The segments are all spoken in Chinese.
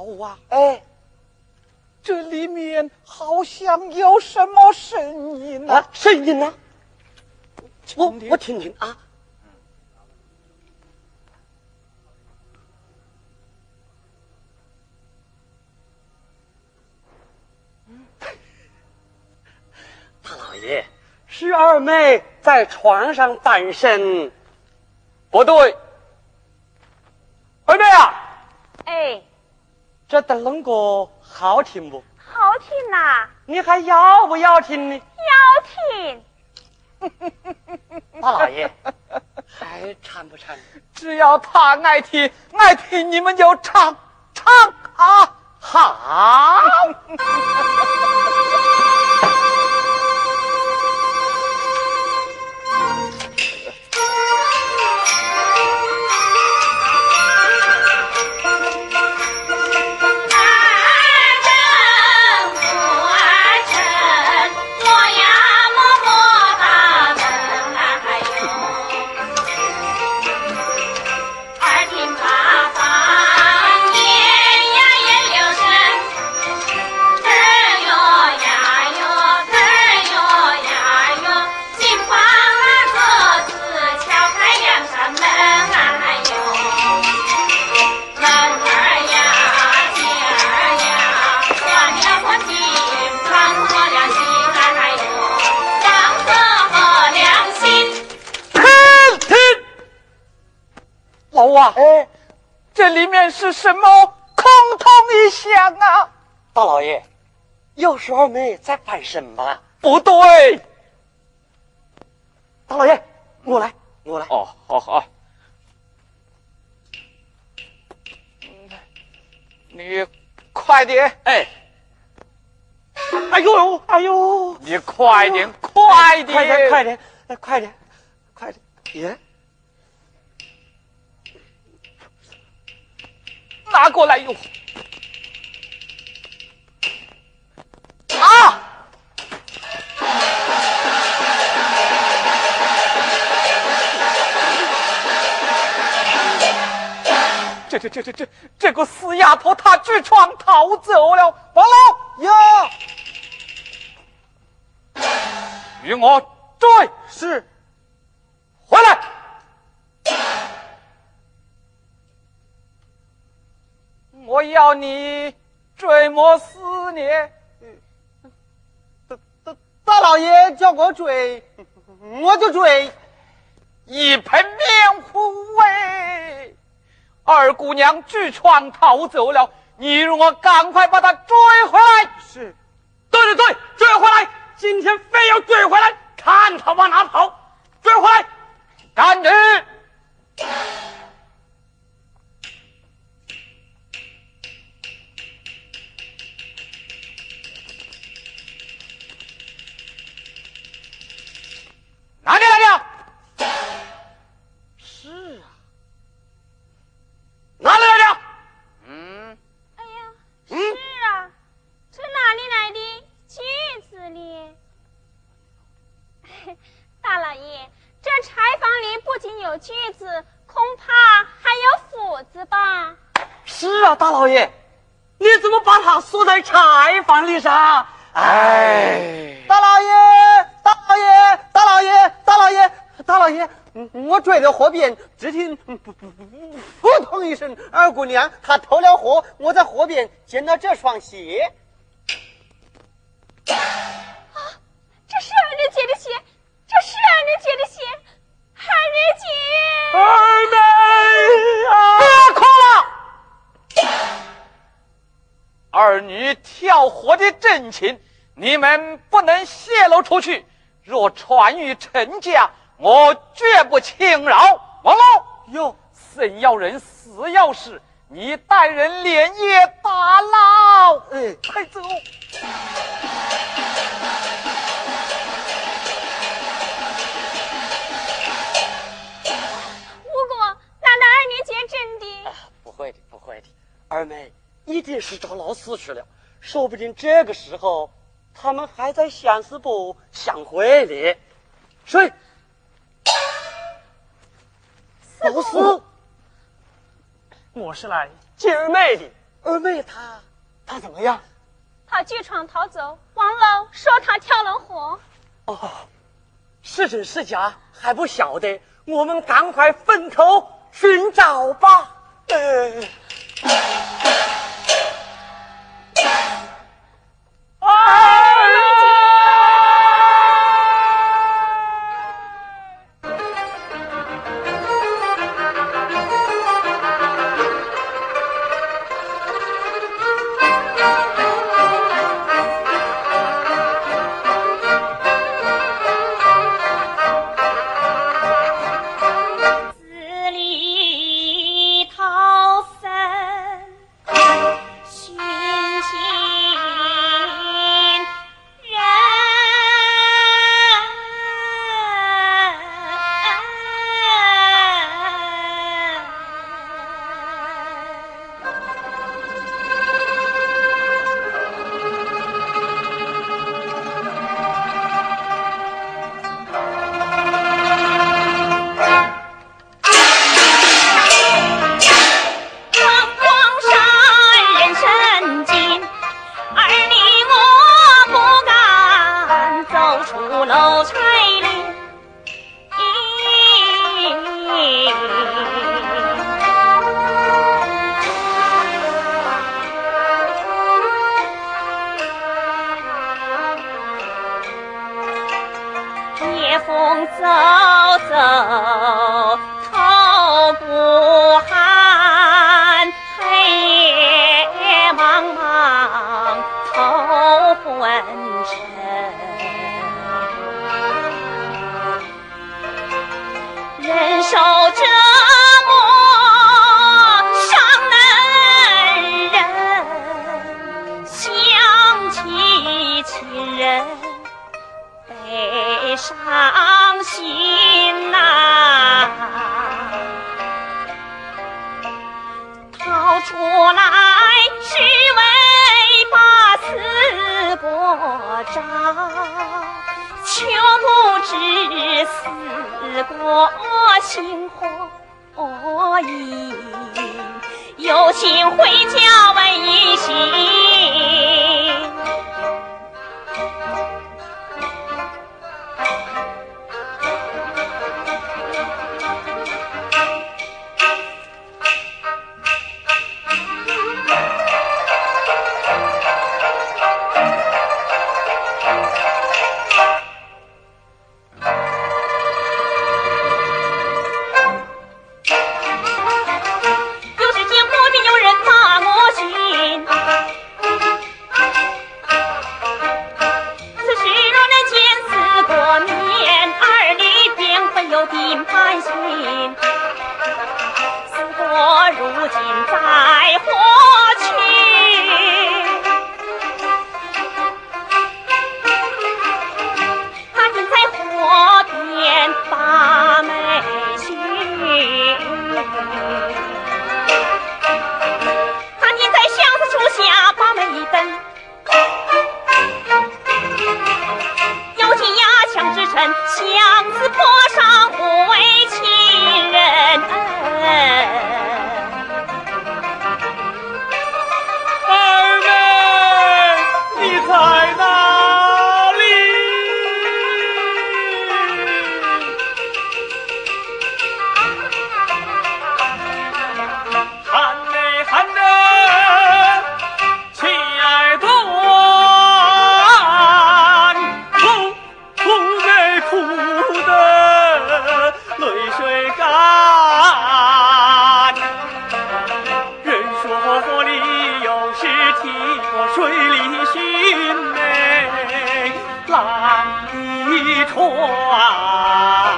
老王，哎，这里面好像有什么声音啊？声音呢？我我听听啊。大老爷，是二妹在床上单身。不对，二妹啊，哎，这灯笼歌好听不？好听呐！你还要不要听呢？要听。大老爷，还唱不唱？只要他爱听，爱听你们就唱唱啊！好。里面是什么空空一响啊？大老爷，又是二妹在翻身吧？不对，大老爷，我来，我来。哦，好好。你快点，哎，哎呦，哎呦，你快点，快点，快点，快点，快点，快点，耶！拿过来用。啊！这这这这这这个死丫头，她据传逃走了。王老呀，与我追，是，回来。我要你追我思念，大大大老爷叫我追，我就追。一盆面二姑娘据传逃走了，你让我赶快把她追回来。是，对对对，追回来！今天非要追回来，大老爷，你怎么把他锁在柴房里上？哎，大老爷。大老爷，大老爷，大老爷，大老爷，我追到河边，只听“扑通”一声，二姑娘她投了河，我在河边捡到这双鞋。啊，这是二人姐的鞋，这是二人姐的鞋，二人姐，儿女跳河的真情，你们不能泄露出去。若传于陈家，我绝不轻饶。王龙，哟，生要人，死要事，你带人连夜打捞。哎，快走！不过，难道二女姐真的？啊，不会的，不会的，二妹一定是找老师去了，说不定这个时候。他们还在相思部相会呢，谁？老师，我是来接二妹的。二妹她她怎么样？她据窗逃走，王老说她跳了河。哦，是真是假还不晓得，我们赶快分头寻找吧。呃。Bye. 伤心呐。逃出来只为把死婆招却不知死婆心何以？有心回家问一心。不啊。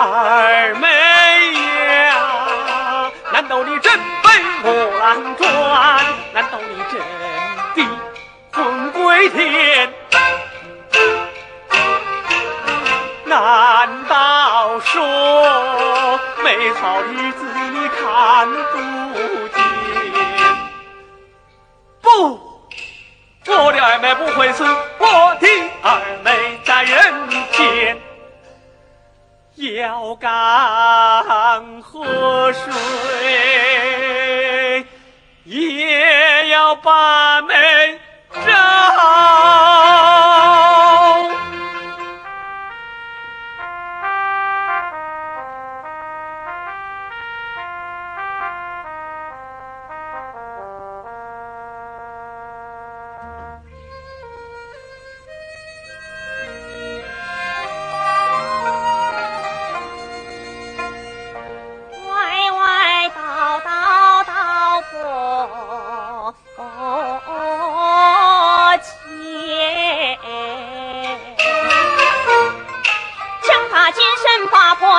二妹呀，难道你真被我郎转？难道你真的魂归天？难道说美好日子你看不见？不，我的二妹不会死，我的二妹在人间。要干河水，也要把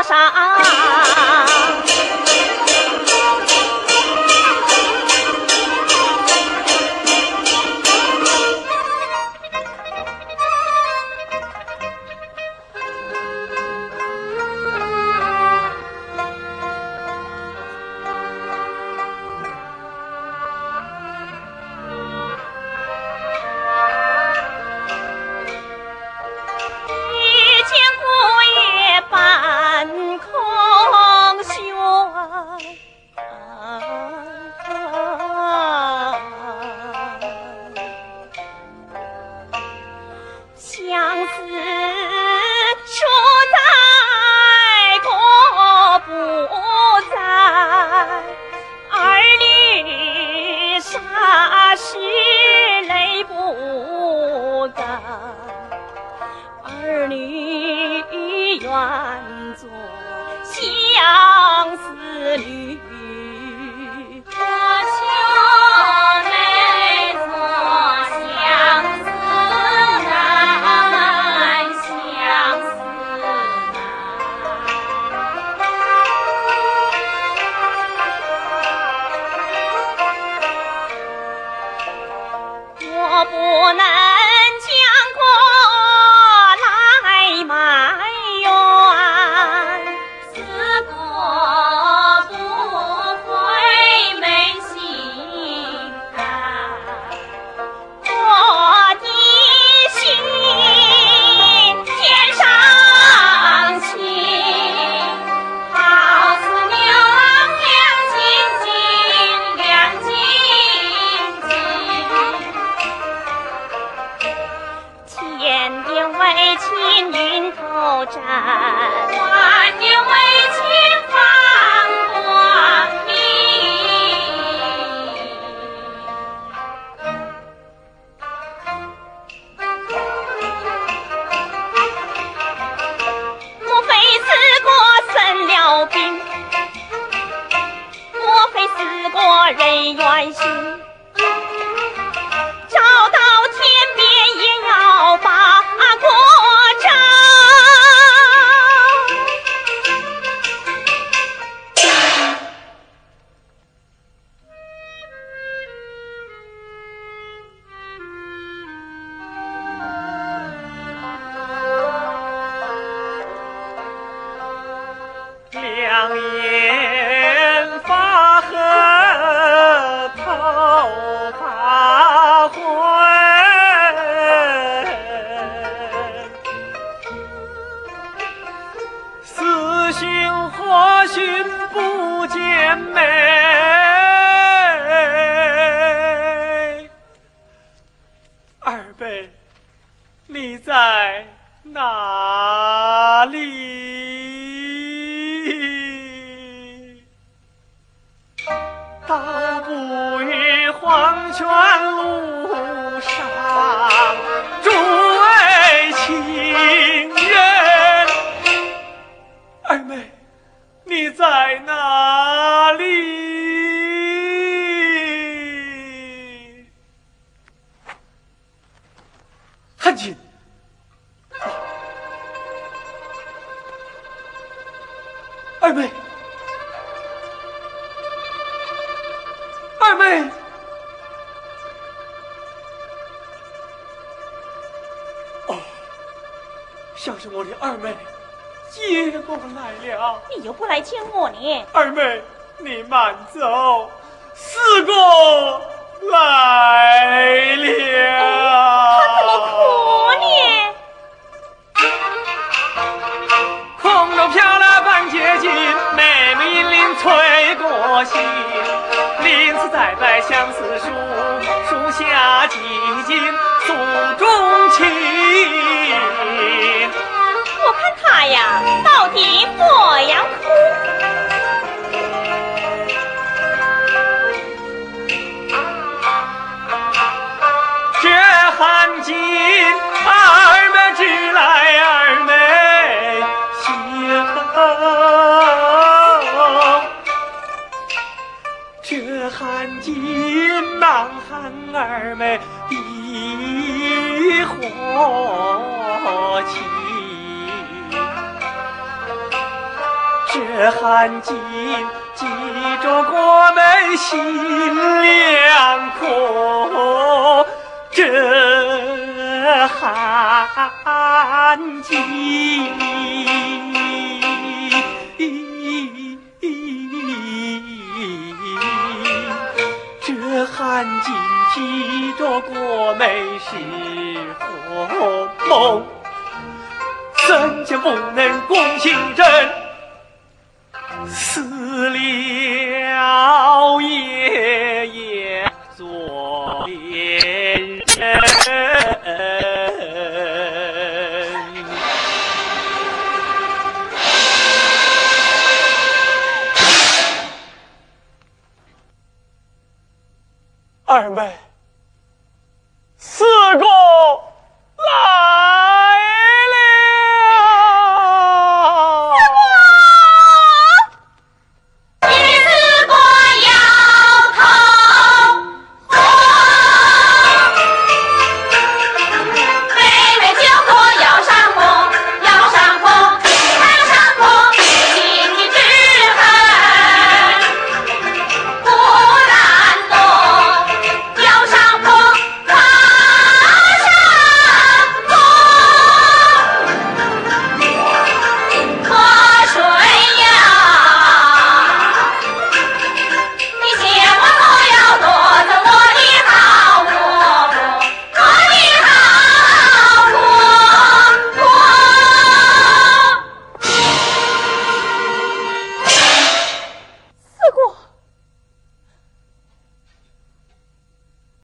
沙。站辈，你在哪里？道不与黄泉路上追情人，二妹，你在哪？二妹，二妹，哦，像是我的二妹接过来了。你又不来见我呢？二妹，你慢走，四哥来了。催过心。林子栽在相思树，树下静静诉衷情。我看他呀，寒二妹一火气。这寒尽记着国门心凉苦，这寒尽。这寒尽记着国美是何梦？怎见不能共情真？死了爷爷做恋人。